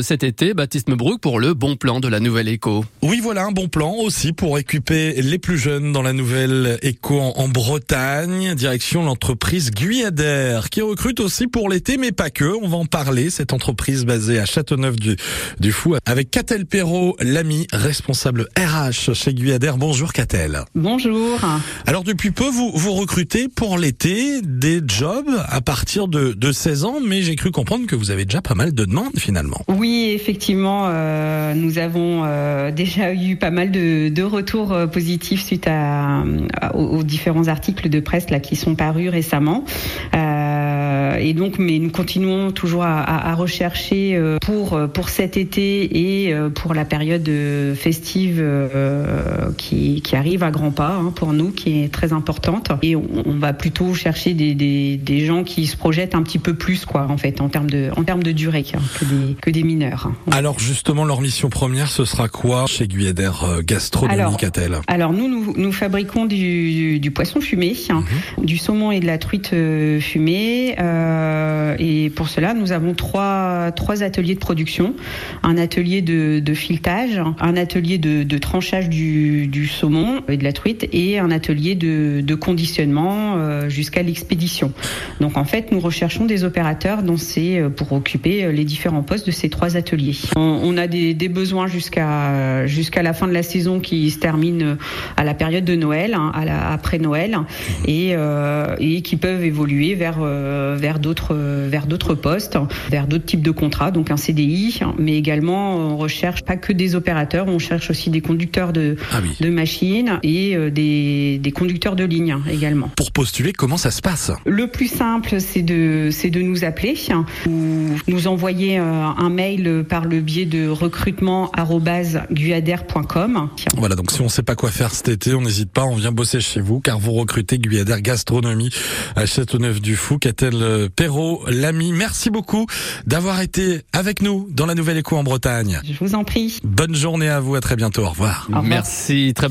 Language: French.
Cet été, Baptiste Mebrook pour le bon plan de la nouvelle éco. Oui, voilà un bon plan aussi pour occuper les plus jeunes dans la nouvelle éco en, Bretagne. Direction l'entreprise Guyadère qui recrute aussi pour l'été, mais pas que. On va en parler. Cette entreprise basée à Châteauneuf du, du Fou avec Catel Perrault, l'ami responsable RH chez Guyadère. Bonjour Catel. Bonjour. Alors depuis peu, vous, vous recrutez pour l'été des jobs à partir de, de 16 ans, mais j'ai cru comprendre que vous avez déjà pas mal de demandes finalement. Oui, effectivement, euh, nous avons euh, déjà eu pas mal de, retours euh, positifs suite aux, différents articles de presse qui sont parus récemment. Et donc, mais nous continuons toujours à, à, rechercher euh, pour pour cet été et pour la période festive qui, qui arrive à grands pas hein, pour nous, qui est très importante. Et on, on va plutôt chercher des, des, des, gens qui se projettent un petit peu plus, quoi, en fait, en termes de en termes de durée, hein, que des que des alors justement, leur mission première, ce sera quoi chez Guyeder euh, Gastronomie a-t-elle? Alors nous, nous, nous, fabriquons du, du poisson fumé, mhm. du saumon et de la truite euh, fumée. Euh, et pour cela, nous avons trois, trois ateliers de production. Un atelier de, filetage, un atelier de, tranchage du, saumon et de la truite et un atelier de, conditionnement euh, jusqu'à l'expédition. Donc en fait, nous recherchons des opérateurs dont c'est pour occuper les différents postes de ces trois ateliers. On, a des, besoins jusqu'à jusqu'à la fin de la saison qui se termine à la période de Noël, hein, après Noël, et, euh, qui peuvent évoluer vers euh, vers d'autres vers d'autres postes, vers d'autres types de contrats, donc un CDI, mais également on recherche pas que des opérateurs, on cherche aussi des conducteurs de ah de machines et euh, des, des conducteurs de ligne également. Pour postuler, comment ça se passe? Le plus simple, c'est de c'est de nous appeler ou nous envoyer un mail par le biais de recrutement@guyader.com. Voilà, donc si on ne sait pas quoi faire cet été, on n'hésite pas, on vient bosser chez vous car vous recrutez Guyader Gastronomie à Châteauneuf du Fou. Catel Perrault, l'ami, merci beaucoup d'avoir été avec nous dans la Nouvelle Écho en Bretagne. Je vous en prie. Bonne journée à vous, à très bientôt, au revoir. Merci, très